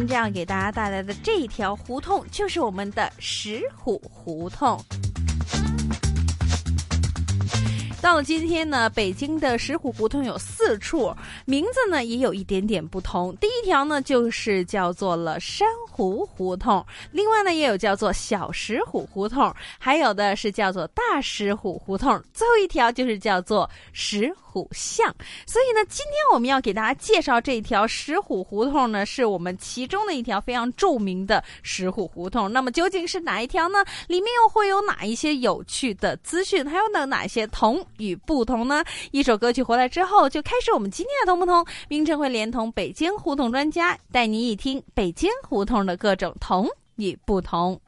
今天给大家带来的这一条胡同，就是我们的石虎胡同。到了今天呢，北京的石虎胡同有四处，名字呢也有一点点不同。第一条呢就是叫做了珊瑚胡同，另外呢也有叫做小石虎胡同，还有的是叫做大石虎胡同，最后一条就是叫做石虎巷。所以呢，今天我们要给大家介绍这条石虎胡同呢，是我们其中的一条非常著名的石虎胡同。那么究竟是哪一条呢？里面又会有哪一些有趣的资讯？还有呢哪些同？与不同呢？一首歌曲回来之后，就开始我们今天的同不同。冰城会连同北京胡同专家，带您一听北京胡同的各种同与不同。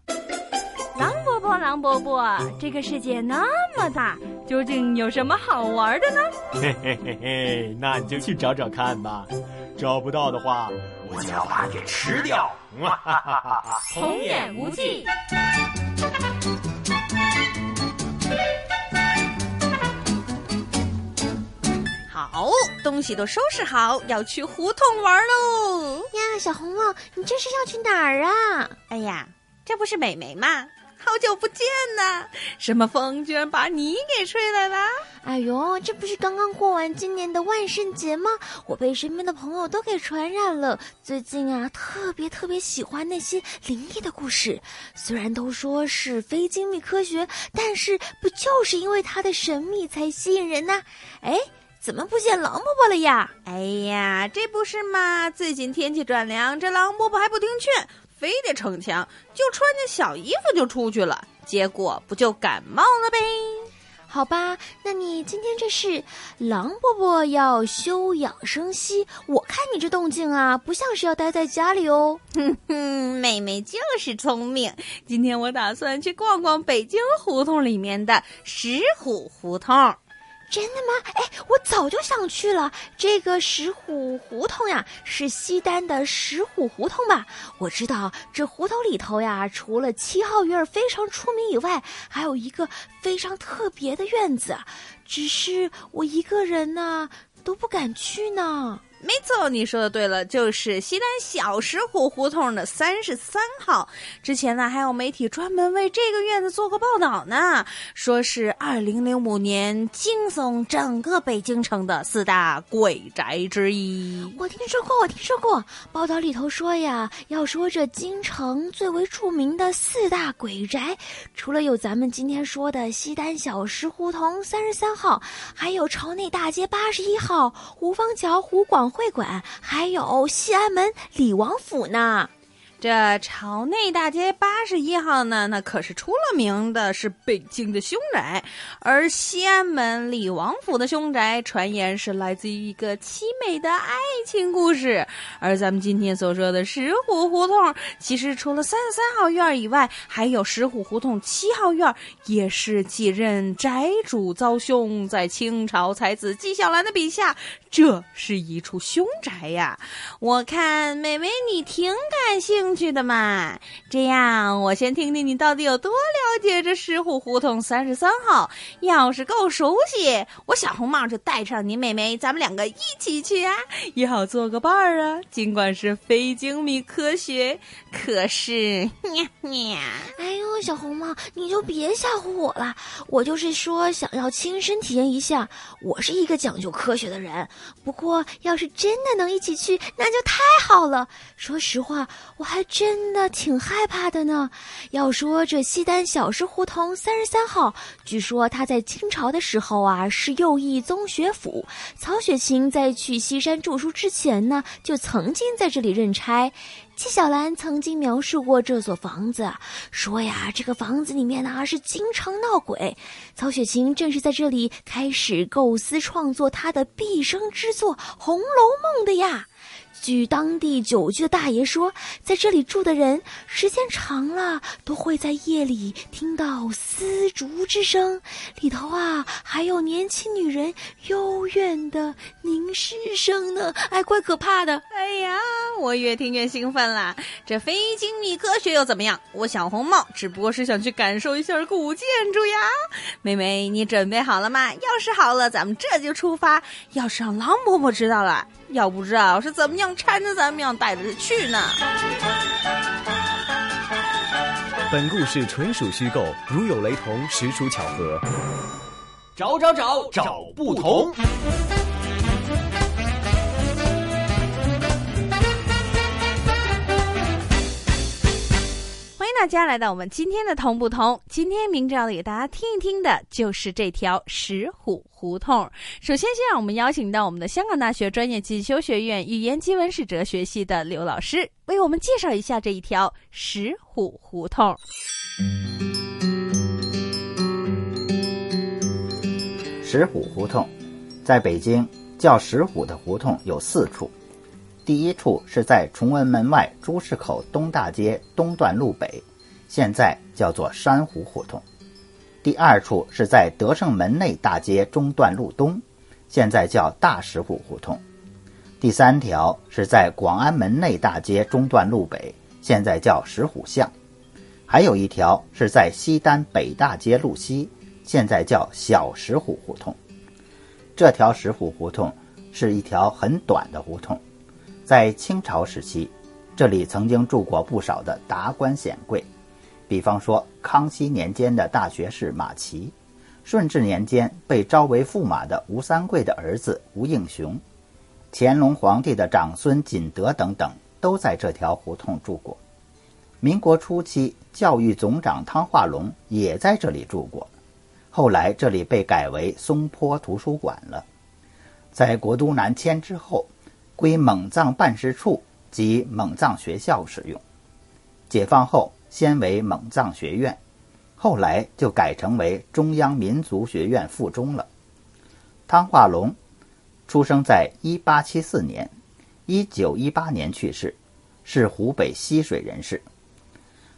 狼伯伯，狼伯伯，这个世界那么大，究竟有什么好玩的呢？嘿嘿嘿嘿，那你就去找找看吧。找不到的话，我就要把你给吃掉。哈哈哈哈童言无忌。好，东西都收拾好，要去胡同玩喽！呀，小红帽，你这是要去哪儿啊？哎呀，这不是美眉吗？好久不见呐！什么风居然把你给吹来了？哎呦，这不是刚刚过完今年的万圣节吗？我被身边的朋友都给传染了。最近啊，特别特别喜欢那些灵异的故事。虽然都说是非精密科学，但是不就是因为它的神秘才吸引人呢？哎。怎么不见狼伯伯了呀？哎呀，这不是嘛！最近天气转凉，这狼伯伯还不听劝，非得逞强，就穿件小衣服就出去了，结果不就感冒了呗？好吧，那你今天这是狼伯伯要休养生息，我看你这动静啊，不像是要待在家里哦。哼哼，妹妹就是聪明，今天我打算去逛逛北京胡同里面的石虎胡同。真的吗？哎，我早就想去了。这个石虎胡同呀，是西单的石虎胡同吧？我知道这胡同里头呀，除了七号院非常出名以外，还有一个非常特别的院子，只是我一个人呢都不敢去呢。没错，你说的对了，就是西单小石虎胡同的三十三号。之前呢，还有媒体专门为这个院子做过报道呢，说是二零零五年惊悚整个北京城的四大鬼宅之一。我听说过，我听说过，报道里头说呀，要说这京城最为著名的四大鬼宅，除了有咱们今天说的西单小石胡同三十三号，还有朝内大街八十一号、胡方桥胡广。会馆还有西安门李王府呢。这朝内大街八十一号呢，那可是出了名的是北京的凶宅，而西安门李王府的凶宅，传言是来自于一个凄美的爱情故事。而咱们今天所说的石虎胡同，其实除了三十三号院以外，还有石虎胡同七号院，也是继任宅主遭凶，在清朝才子纪晓岚的笔下，这是一处凶宅呀。我看美美你挺感兴。去的嘛，这样我先听听你到底有多了解这石虎胡同三十三号。要是够熟悉，我小红帽就带上你妹妹，咱们两个一起去啊，也好做个伴儿啊。尽管是非精密科学，可是，哎呦，小红帽，你就别吓唬我了。我就是说想要亲身体验一下。我是一个讲究科学的人，不过要是真的能一起去，那就太好了。说实话，我还。真的挺害怕的呢。要说这西单小石胡同三十三号，据说他在清朝的时候啊是右翼宗学府。曹雪芹在去西山著书之前呢，就曾经在这里任差。纪晓岚曾经描述过这所房子，说呀，这个房子里面呢是经常闹鬼。曹雪芹正是在这里开始构思创作他的毕生之作《红楼梦》的呀。据当地久居的大爷说，在这里住的人时间长了，都会在夜里听到丝竹之声，里头啊还有年轻女人幽怨的凝视声呢，哎，怪可怕的。哎呀，我越听越兴奋啦！这非精密科学又怎么样？我小红帽只不过是想去感受一下古建筑呀。妹妹，你准备好了吗？要是好了，咱们这就出发。要是让狼婆婆知道了。要不知道是怎么样缠着咱们样带着去呢？本故事纯属虚构，如有雷同，实属巧合。找找找找不同。大家来到我们今天的同不同，今天明着要给大家听一听的就是这条石虎胡同。首先，先让我们邀请到我们的香港大学专业进修学院语言及文史哲学系的刘老师，为我们介绍一下这一条石虎胡同。石虎胡同在北京叫石虎的胡同有四处。第一处是在崇文门外朱市口东大街东段路北，现在叫做珊瑚胡同；第二处是在德胜门内大街中段路东，现在叫大石虎胡同；第三条是在广安门内大街中段路北，现在叫石虎巷；还有一条是在西单北大街路西，现在叫小石虎胡同。这条石虎胡同是一条很短的胡同。在清朝时期，这里曾经住过不少的达官显贵，比方说康熙年间的大学士马齐，顺治年间被招为驸马的吴三桂的儿子吴应熊，乾隆皇帝的长孙锦德等等，都在这条胡同住过。民国初期，教育总长汤化龙也在这里住过，后来这里被改为松坡图书馆了。在国都南迁之后。归蒙藏办事处及蒙藏学校使用。解放后，先为蒙藏学院，后来就改成为中央民族学院附中了。汤化龙出生在1874年，1918年去世，是湖北溪水人士，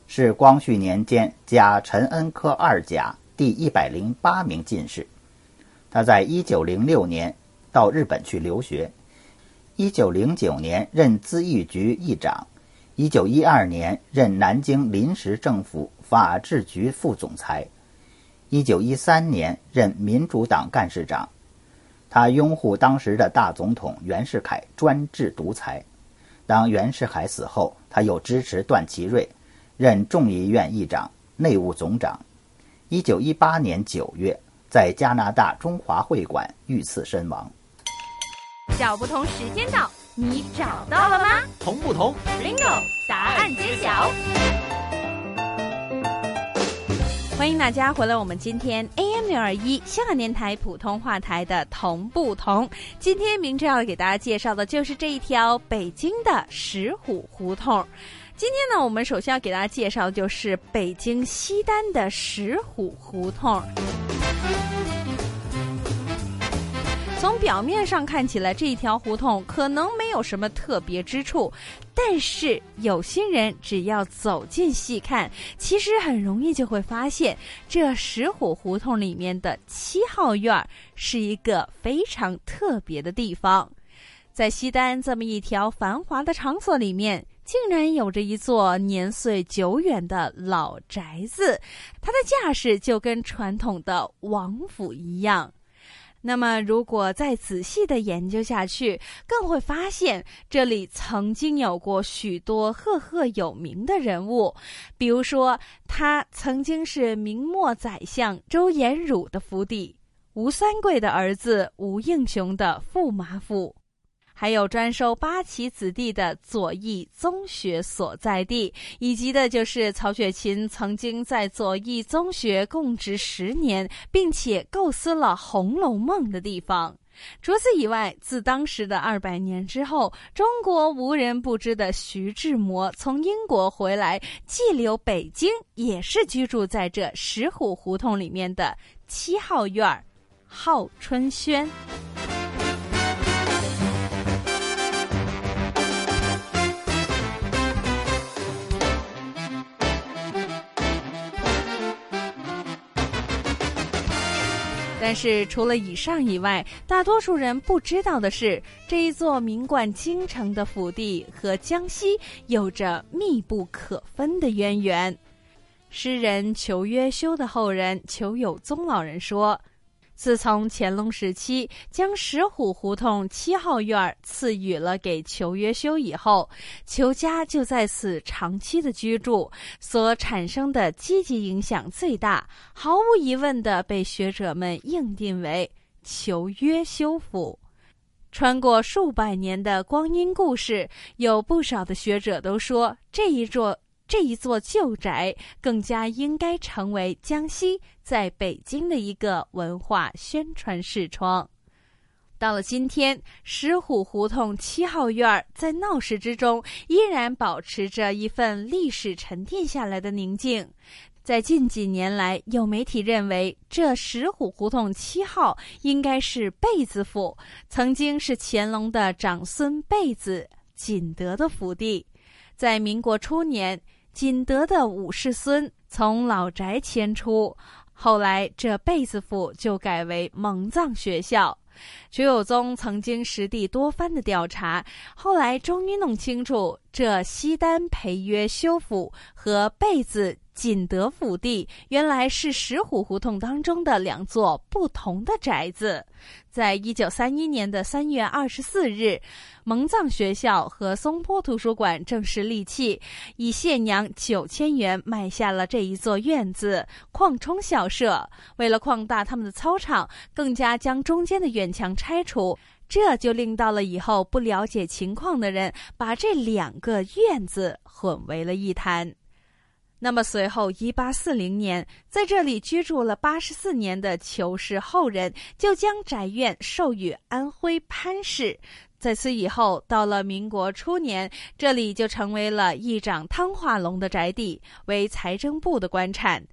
是光绪年间甲辰恩科二甲第一百零八名进士。他在1906年到日本去留学。一九零九年任资义局议长，一九一二年任南京临时政府法制局副总裁，一九一三年任民主党干事长。他拥护当时的大总统袁世凯专制独裁。当袁世凯死后，他又支持段祺瑞，任众议院议长、内务总长。一九一八年九月，在加拿大中华会馆遇刺身亡。小不同时间到，你找到了吗？同不同？Bingo！答案揭晓。欢迎大家回来，我们今天 AM 六二一香港电台普通话台的同不同。今天明正要给大家介绍的就是这一条北京的石虎胡同。今天呢，我们首先要给大家介绍的就是北京西单的石虎胡同。从表面上看起来，这一条胡同可能没有什么特别之处，但是有心人只要走近细看，其实很容易就会发现，这石虎胡同里面的七号院儿是一个非常特别的地方。在西单这么一条繁华的场所里面，竟然有着一座年岁久远的老宅子，它的架势就跟传统的王府一样。那么，如果再仔细的研究下去，更会发现这里曾经有过许多赫赫有名的人物，比如说，他曾经是明末宰相周延儒的府邸，吴三桂的儿子吴应熊的驸马府。还有专收八旗子弟的左翼宗学所在地，以及的就是曹雪芹曾经在左翼宗学供职十年，并且构思了《红楼梦》的地方。除此以外，自当时的二百年之后，中国无人不知的徐志摩从英国回来，寄留北京，也是居住在这石虎胡同里面的七号院儿，号春轩。但是除了以上以外，大多数人不知道的是，这一座名冠京城的府邸和江西有着密不可分的渊源。诗人裘约修的后人裘有宗老人说。自从乾隆时期将石虎胡同七号院赐予了给裘约修以后，裘家就在此长期的居住，所产生的积极影响最大，毫无疑问的被学者们硬定为裘约修府。穿过数百年的光阴故事，有不少的学者都说这一座。这一座旧宅更加应该成为江西在北京的一个文化宣传视窗。到了今天，石虎胡同七号院儿在闹市之中依然保持着一份历史沉淀下来的宁静。在近几年来，有媒体认为这石虎胡同七号应该是贝子府，曾经是乾隆的长孙贝子锦德的府邸，在民国初年。锦德的五世孙从老宅迁出，后来这贝子府就改为蒙藏学校。徐有宗曾经实地多番的调查，后来终于弄清楚，这西单培约修府和贝子。锦德府地原来是石虎胡同当中的两座不同的宅子。在一九三一年的三月二十四日，蒙藏学校和松坡图书馆正式立契，以现洋九千元买下了这一座院子，扩充校舍。为了扩大他们的操场，更加将中间的院墙拆除，这就令到了以后不了解情况的人把这两个院子混为了一谈。那么随后，一八四零年，在这里居住了八十四年的裘氏后人，就将宅院授予安徽潘氏。在此以后，到了民国初年，这里就成为了议长汤化龙的宅地，为财政部的官产。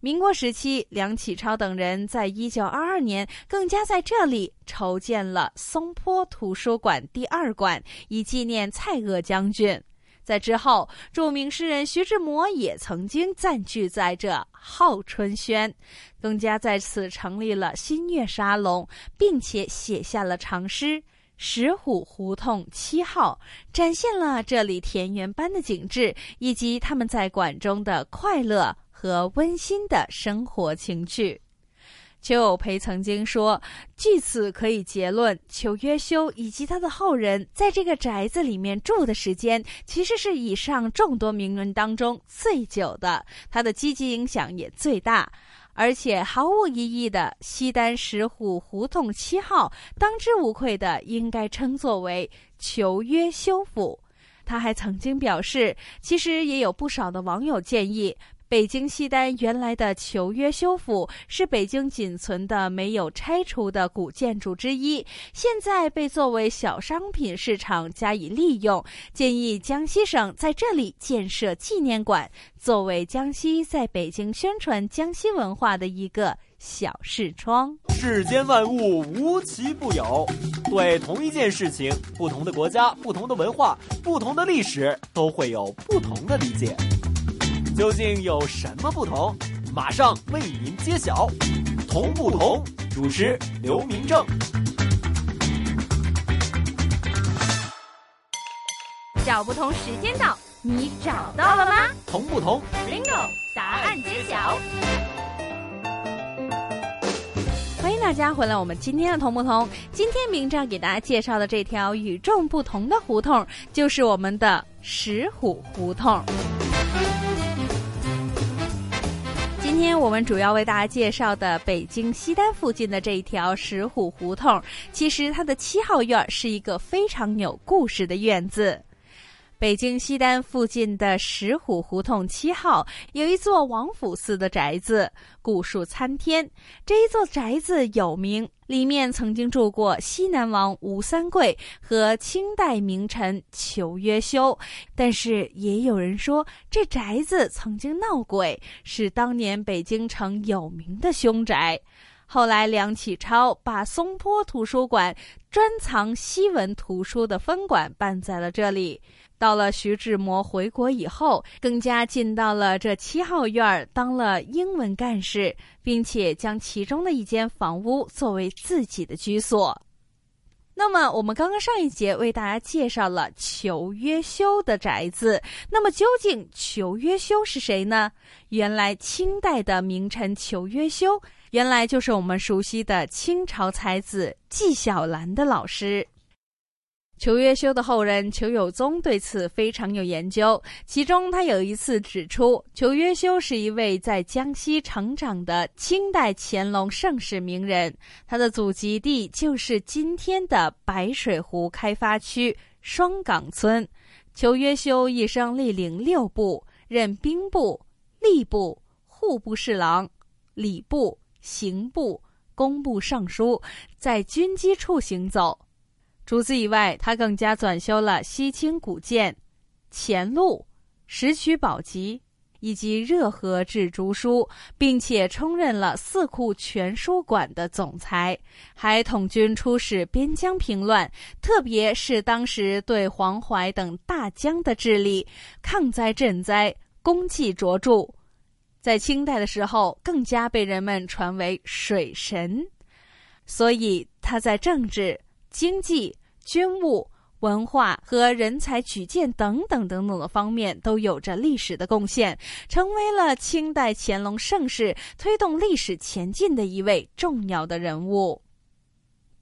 民国时期，梁启超等人在一九二二年，更加在这里筹建了松坡图书馆第二馆，以纪念蔡锷将军。在之后，著名诗人徐志摩也曾经暂居在这号春轩，更加在此成立了新月沙龙，并且写下了长诗《石虎胡同七号》，展现了这里田园般的景致，以及他们在馆中的快乐和温馨的生活情趣。邱有培曾经说：“据此可以结论，邱约修以及他的后人在这个宅子里面住的时间，其实是以上众多名人当中最久的，他的积极影响也最大。而且毫无疑义的，西单石虎胡同七号当之无愧的应该称作为求约修府。”他还曾经表示，其实也有不少的网友建议。北京西单原来的求约修复是北京仅存的没有拆除的古建筑之一，现在被作为小商品市场加以利用。建议江西省在这里建设纪念馆，作为江西在北京宣传江西文化的一个小视窗。世间万物无奇不有，对同一件事情，不同的国家、不同的文化、不同的历史，都会有不同的理解。究竟有什么不同？马上为您揭晓。同不同？主持刘明正。找不同时间到，你找到了吗？同不同？Bingo！答案揭晓。欢迎大家回来，我们今天的同不同？今天明正给大家介绍的这条与众不同的胡同，就是我们的石虎胡同。今天我们主要为大家介绍的北京西单附近的这一条石虎胡同，其实它的七号院是一个非常有故事的院子。北京西单附近的石虎胡同七号有一座王府寺的宅子，古树参天。这一座宅子有名，里面曾经住过西南王吴三桂和清代名臣裘约修。但是也有人说，这宅子曾经闹鬼，是当年北京城有名的凶宅。后来梁启超把松坡图书馆专藏西文图书的分馆办在了这里。到了徐志摩回国以后，更加进到了这七号院当了英文干事，并且将其中的一间房屋作为自己的居所。那么，我们刚刚上一节为大家介绍了裘约修的宅子。那么，究竟裘约修是谁呢？原来，清代的名臣裘约修，原来就是我们熟悉的清朝才子纪晓岚的老师。裘约修的后人裘有宗对此非常有研究，其中他有一次指出，裘约修是一位在江西成长的清代乾隆盛世名人，他的祖籍地就是今天的白水湖开发区双岗村。裘约修一生历领六部，任兵部、吏部、户部侍郎、礼部、刑部、工部尚书，在军机处行走。除此以外，他更加转修了西清古鉴、前录、石渠宝笈以及热河志诸书，并且充任了四库全书馆的总裁，还统军出使边疆平乱，特别是当时对黄淮等大江的治理、抗灾赈灾，功绩卓著。在清代的时候，更加被人们传为水神，所以他在政治。经济、军务、文化和人才举荐等等等等的方面都有着历史的贡献，成为了清代乾隆盛世推动历史前进的一位重要的人物。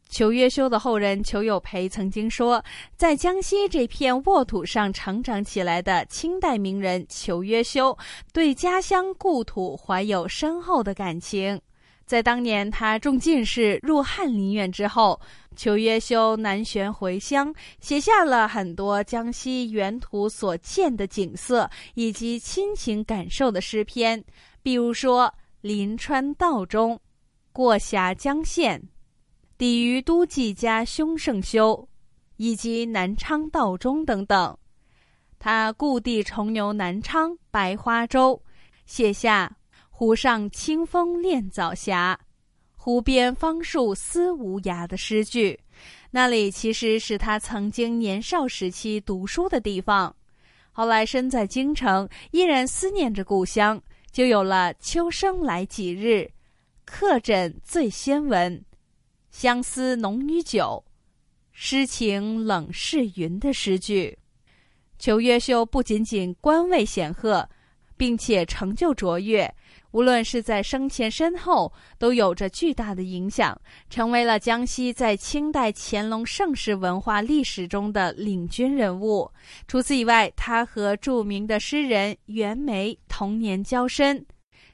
裘约修的后人裘有培曾经说，在江西这片沃土上成长起来的清代名人裘约修，对家乡故土怀有深厚的感情。在当年他中进士入翰林院之后。求约修南旋回乡，写下了很多江西原图所见的景色以及亲情感受的诗篇，比如说“临川道中”“过峡江县”“抵于都记家兄胜修”以及“南昌道中”等等。他故地重游南昌白花洲，写下“湖上清风恋早霞”。湖边芳树思无涯的诗句，那里其实是他曾经年少时期读书的地方。后来身在京城，依然思念着故乡，就有了“秋生来几日，客枕醉先闻，相思浓于酒，诗情冷是云”的诗句。裘约修不仅仅官位显赫，并且成就卓越。无论是在生前身后，都有着巨大的影响，成为了江西在清代乾隆盛世文化历史中的领军人物。除此以外，他和著名的诗人袁枚同年交深，《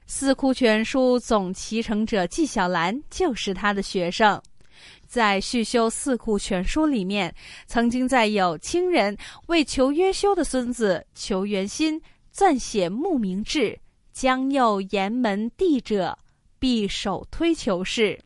四库全书》总集成者纪晓岚就是他的学生。在续修《四库全书》里面，曾经在有清人为求约修的孙子求元心撰写墓铭志。将右沿门地者，必首推求氏。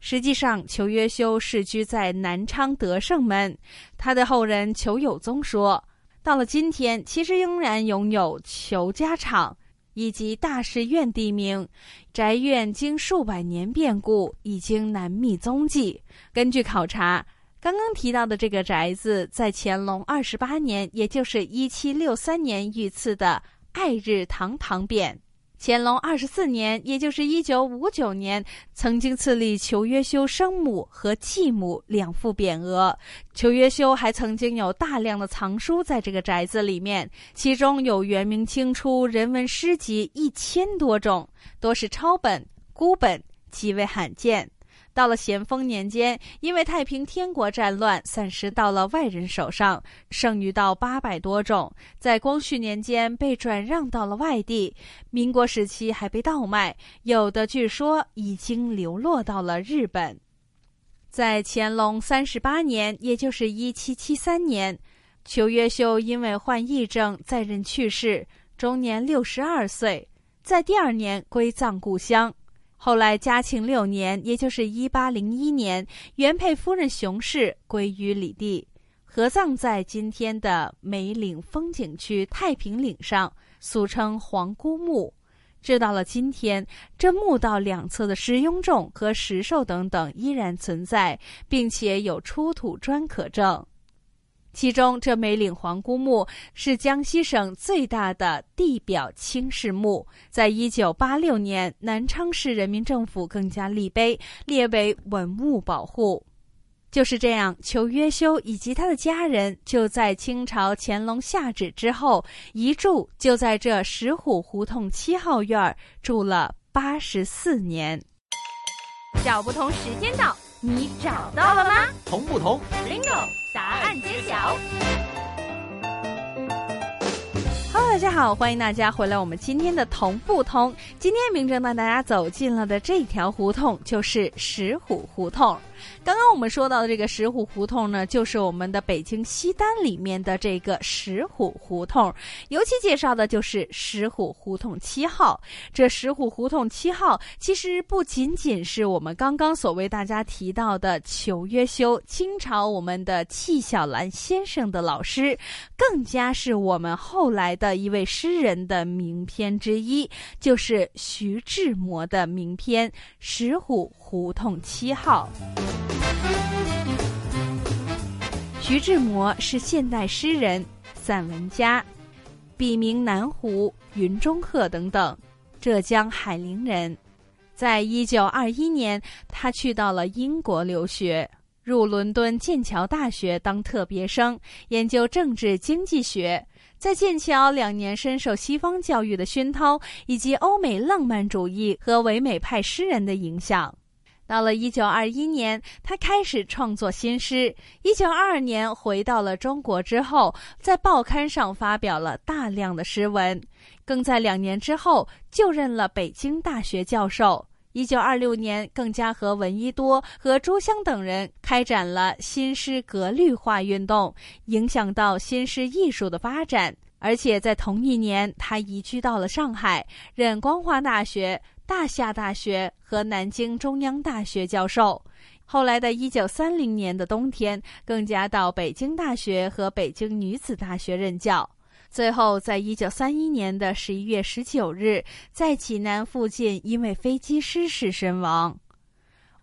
实际上，裘约修世居在南昌德胜门。他的后人裘有宗说，到了今天，其实仍然拥有裘家场以及大士院地名。宅院经数百年变故，已经难觅踪迹。根据考察，刚刚提到的这个宅子，在乾隆二十八年，也就是一七六三年御赐的。爱日堂堂匾，乾隆二十四年，也就是一九五九年，曾经赐立裘约修生母和继母两副匾额。裘约修还曾经有大量的藏书在这个宅子里面，其中有元明清初人文诗集一千多种，多是抄本、孤本，极为罕见。到了咸丰年间，因为太平天国战乱，散失到了外人手上，剩余到八百多种。在光绪年间被转让到了外地，民国时期还被盗卖，有的据说已经流落到了日本。在乾隆三十八年，也就是一七七三年，裘约修因为患疫症在任去世，终年六十二岁，在第二年归葬故乡。后来，嘉庆六年，也就是一八零一年，原配夫人熊氏归于李地，合葬在今天的梅岭风景区太平岭上，俗称皇姑墓。直到了今天，这墓道两侧的石雍仲和石兽等等依然存在，并且有出土砖可证。其中，这梅岭皇姑墓是江西省最大的地表青石墓，在一九八六年，南昌市人民政府更加立碑列为文物保护。就是这样，裘约修以及他的家人就在清朝乾隆下旨之后，一住就在这石虎胡同七号院住了八十四年。找不同时间到，你找到了吗？同不同？Bingo，答案揭晓。大家好，欢迎大家回来。我们今天的同不同，今天明正带大家走进了的这条胡同就是石虎胡同。刚刚我们说到的这个石虎胡同呢，就是我们的北京西单里面的这个石虎胡同。尤其介绍的就是石虎胡同七号。这石虎胡同七号其实不仅仅是我们刚刚所为大家提到的裘约修，清朝我们的戚小兰先生的老师，更加是我们后来的一位诗人的名篇之一，就是徐志摩的名篇《石虎胡同七号》。徐志摩是现代诗人、散文家，笔名南湖、云中鹤等等，浙江海宁人。在一九二一年，他去到了英国留学，入伦敦剑桥大学当特别生，研究政治经济学。在剑桥两年，深受西方教育的熏陶，以及欧美浪漫主义和唯美派诗人的影响。到了一九二一年，他开始创作新诗。一九二二年回到了中国之后，在报刊上发表了大量的诗文，更在两年之后就任了北京大学教授。一九二六年，更加和闻一多和朱湘等人开展了新诗格律化运动，影响到新诗艺术的发展。而且在同一年，他移居到了上海，任光华大学。大夏大学和南京中央大学教授，后来的一九三零年的冬天，更加到北京大学和北京女子大学任教。最后，在一九三一年的十一月十九日，在济南附近因为飞机失事身亡。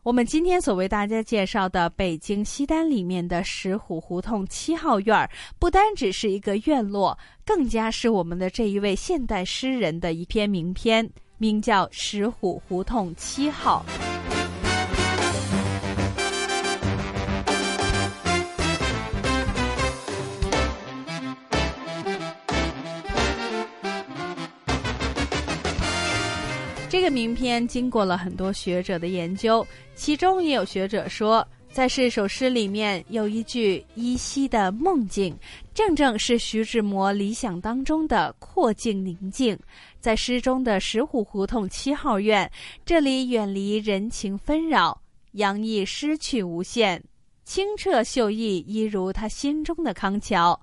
我们今天所为大家介绍的北京西单里面的石虎胡同七号院儿，不单只是一个院落，更加是我们的这一位现代诗人的一篇名篇。名叫石虎胡同七号。这个名篇经过了很多学者的研究，其中也有学者说。在这首诗里面有一句依稀的梦境，正正是徐志摩理想当中的阔静宁静。在诗中的石虎胡同七号院，这里远离人情纷扰，洋溢诗趣无限，清澈秀逸，一如他心中的康桥。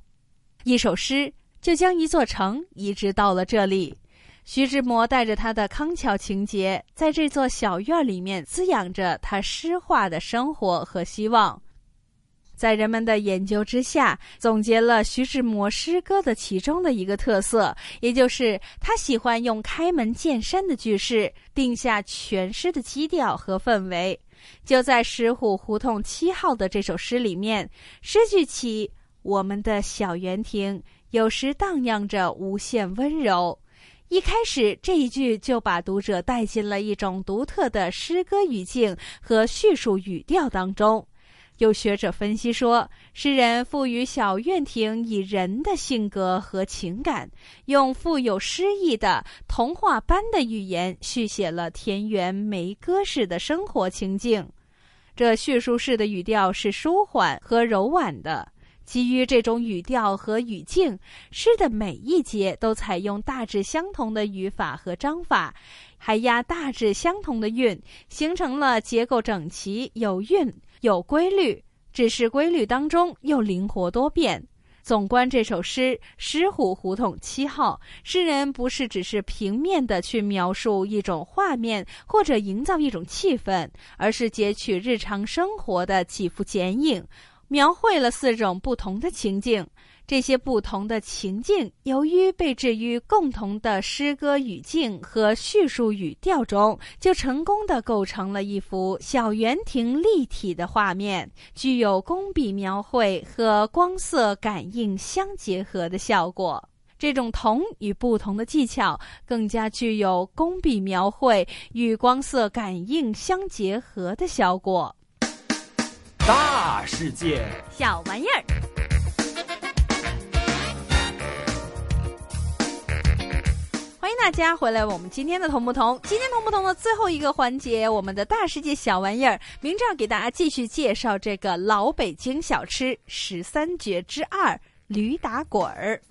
一首诗就将一座城移植到了这里。徐志摩带着他的康桥情节，在这座小院里面滋养着他诗化的生活和希望。在人们的研究之下，总结了徐志摩诗歌的其中的一个特色，也就是他喜欢用开门见山的句式定下全诗的基调和氛围。就在石虎胡同七号的这首诗里面，诗句起：“我们的小园亭，有时荡漾着无限温柔。”一开始这一句就把读者带进了一种独特的诗歌语境和叙述语调当中。有学者分析说，诗人赋予小院亭以人的性格和情感，用富有诗意的童话般的语言续写了田园梅歌式的生活情境。这叙述式的语调是舒缓和柔婉的。基于这种语调和语境，诗的每一节都采用大致相同的语法和章法，还押大致相同的韵，形成了结构整齐、有韵、有规律。只是规律当中又灵活多变。纵观这首诗《石虎胡同七号》，诗人不是只是平面的去描述一种画面或者营造一种气氛，而是截取日常生活的几幅剪影。描绘了四种不同的情境，这些不同的情境，由于被置于共同的诗歌语境和叙述语调中，就成功的构成了一幅小园亭立体的画面，具有工笔描绘和光色感应相结合的效果。这种同与不同的技巧，更加具有工笔描绘与光色感应相结合的效果。大世界，小玩意儿。欢迎大家回来，我们今天的同不同？今天同不同的最后一个环节，我们的大世界小玩意儿，明正要给大家继续介绍这个老北京小吃十三绝之二——驴打滚儿。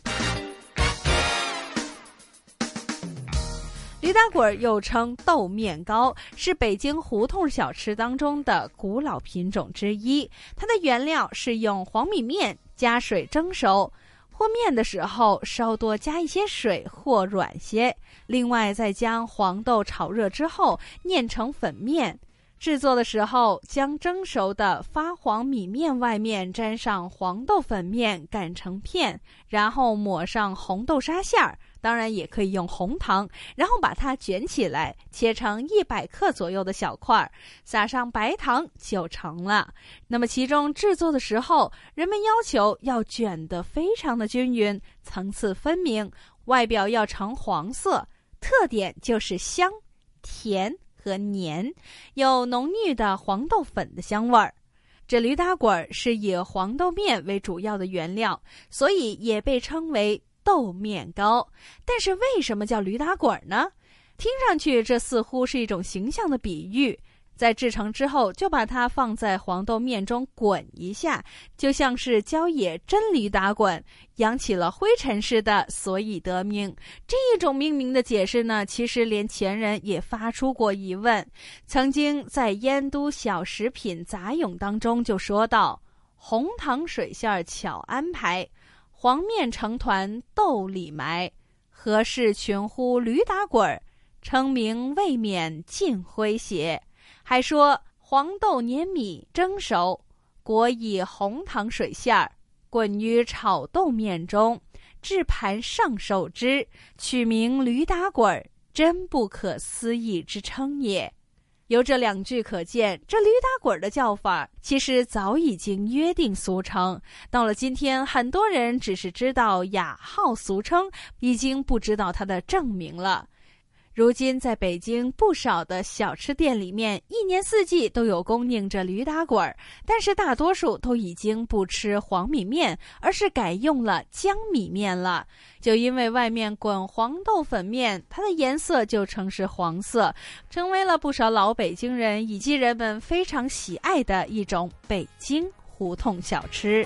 驴打滚儿又称豆面糕，是北京胡同小吃当中的古老品种之一。它的原料是用黄米面加水蒸熟。和面的时候，稍多加一些水或软些。另外，再将黄豆炒热之后碾成粉面。制作的时候，将蒸熟的发黄米面外面沾上黄豆粉面擀成片，然后抹上红豆沙馅儿。当然也可以用红糖，然后把它卷起来，切成一百克左右的小块儿，撒上白糖就成了。那么其中制作的时候，人们要求要卷得非常的均匀，层次分明，外表要呈黄色，特点就是香、甜和黏，有浓郁的黄豆粉的香味儿。这驴打滚儿是以黄豆面为主要的原料，所以也被称为。豆面糕，但是为什么叫驴打滚呢？听上去这似乎是一种形象的比喻。在制成之后，就把它放在黄豆面中滚一下，就像是郊野真驴打滚，扬起了灰尘似的，所以得名。这一种命名的解释呢，其实连前人也发出过疑问。曾经在《燕都小食品杂咏》当中就说到：“红糖水馅巧安排。”黄面成团豆里埋，何事群呼驴打滚儿？称名未免尽诙谐。还说黄豆碾米蒸熟，裹以红糖水馅儿，滚于炒豆面中，置盘上手之，取名驴打滚儿，真不可思议之称也。由这两句可见，这驴打滚的叫法其实早已经约定俗成。到了今天，很多人只是知道雅号俗称，已经不知道它的正名了。如今，在北京不少的小吃店里面，一年四季都有供应着驴打滚儿，但是大多数都已经不吃黄米面，而是改用了江米面了。就因为外面滚黄豆粉面，它的颜色就成是黄色，成为了不少老北京人以及人们非常喜爱的一种北京胡同小吃。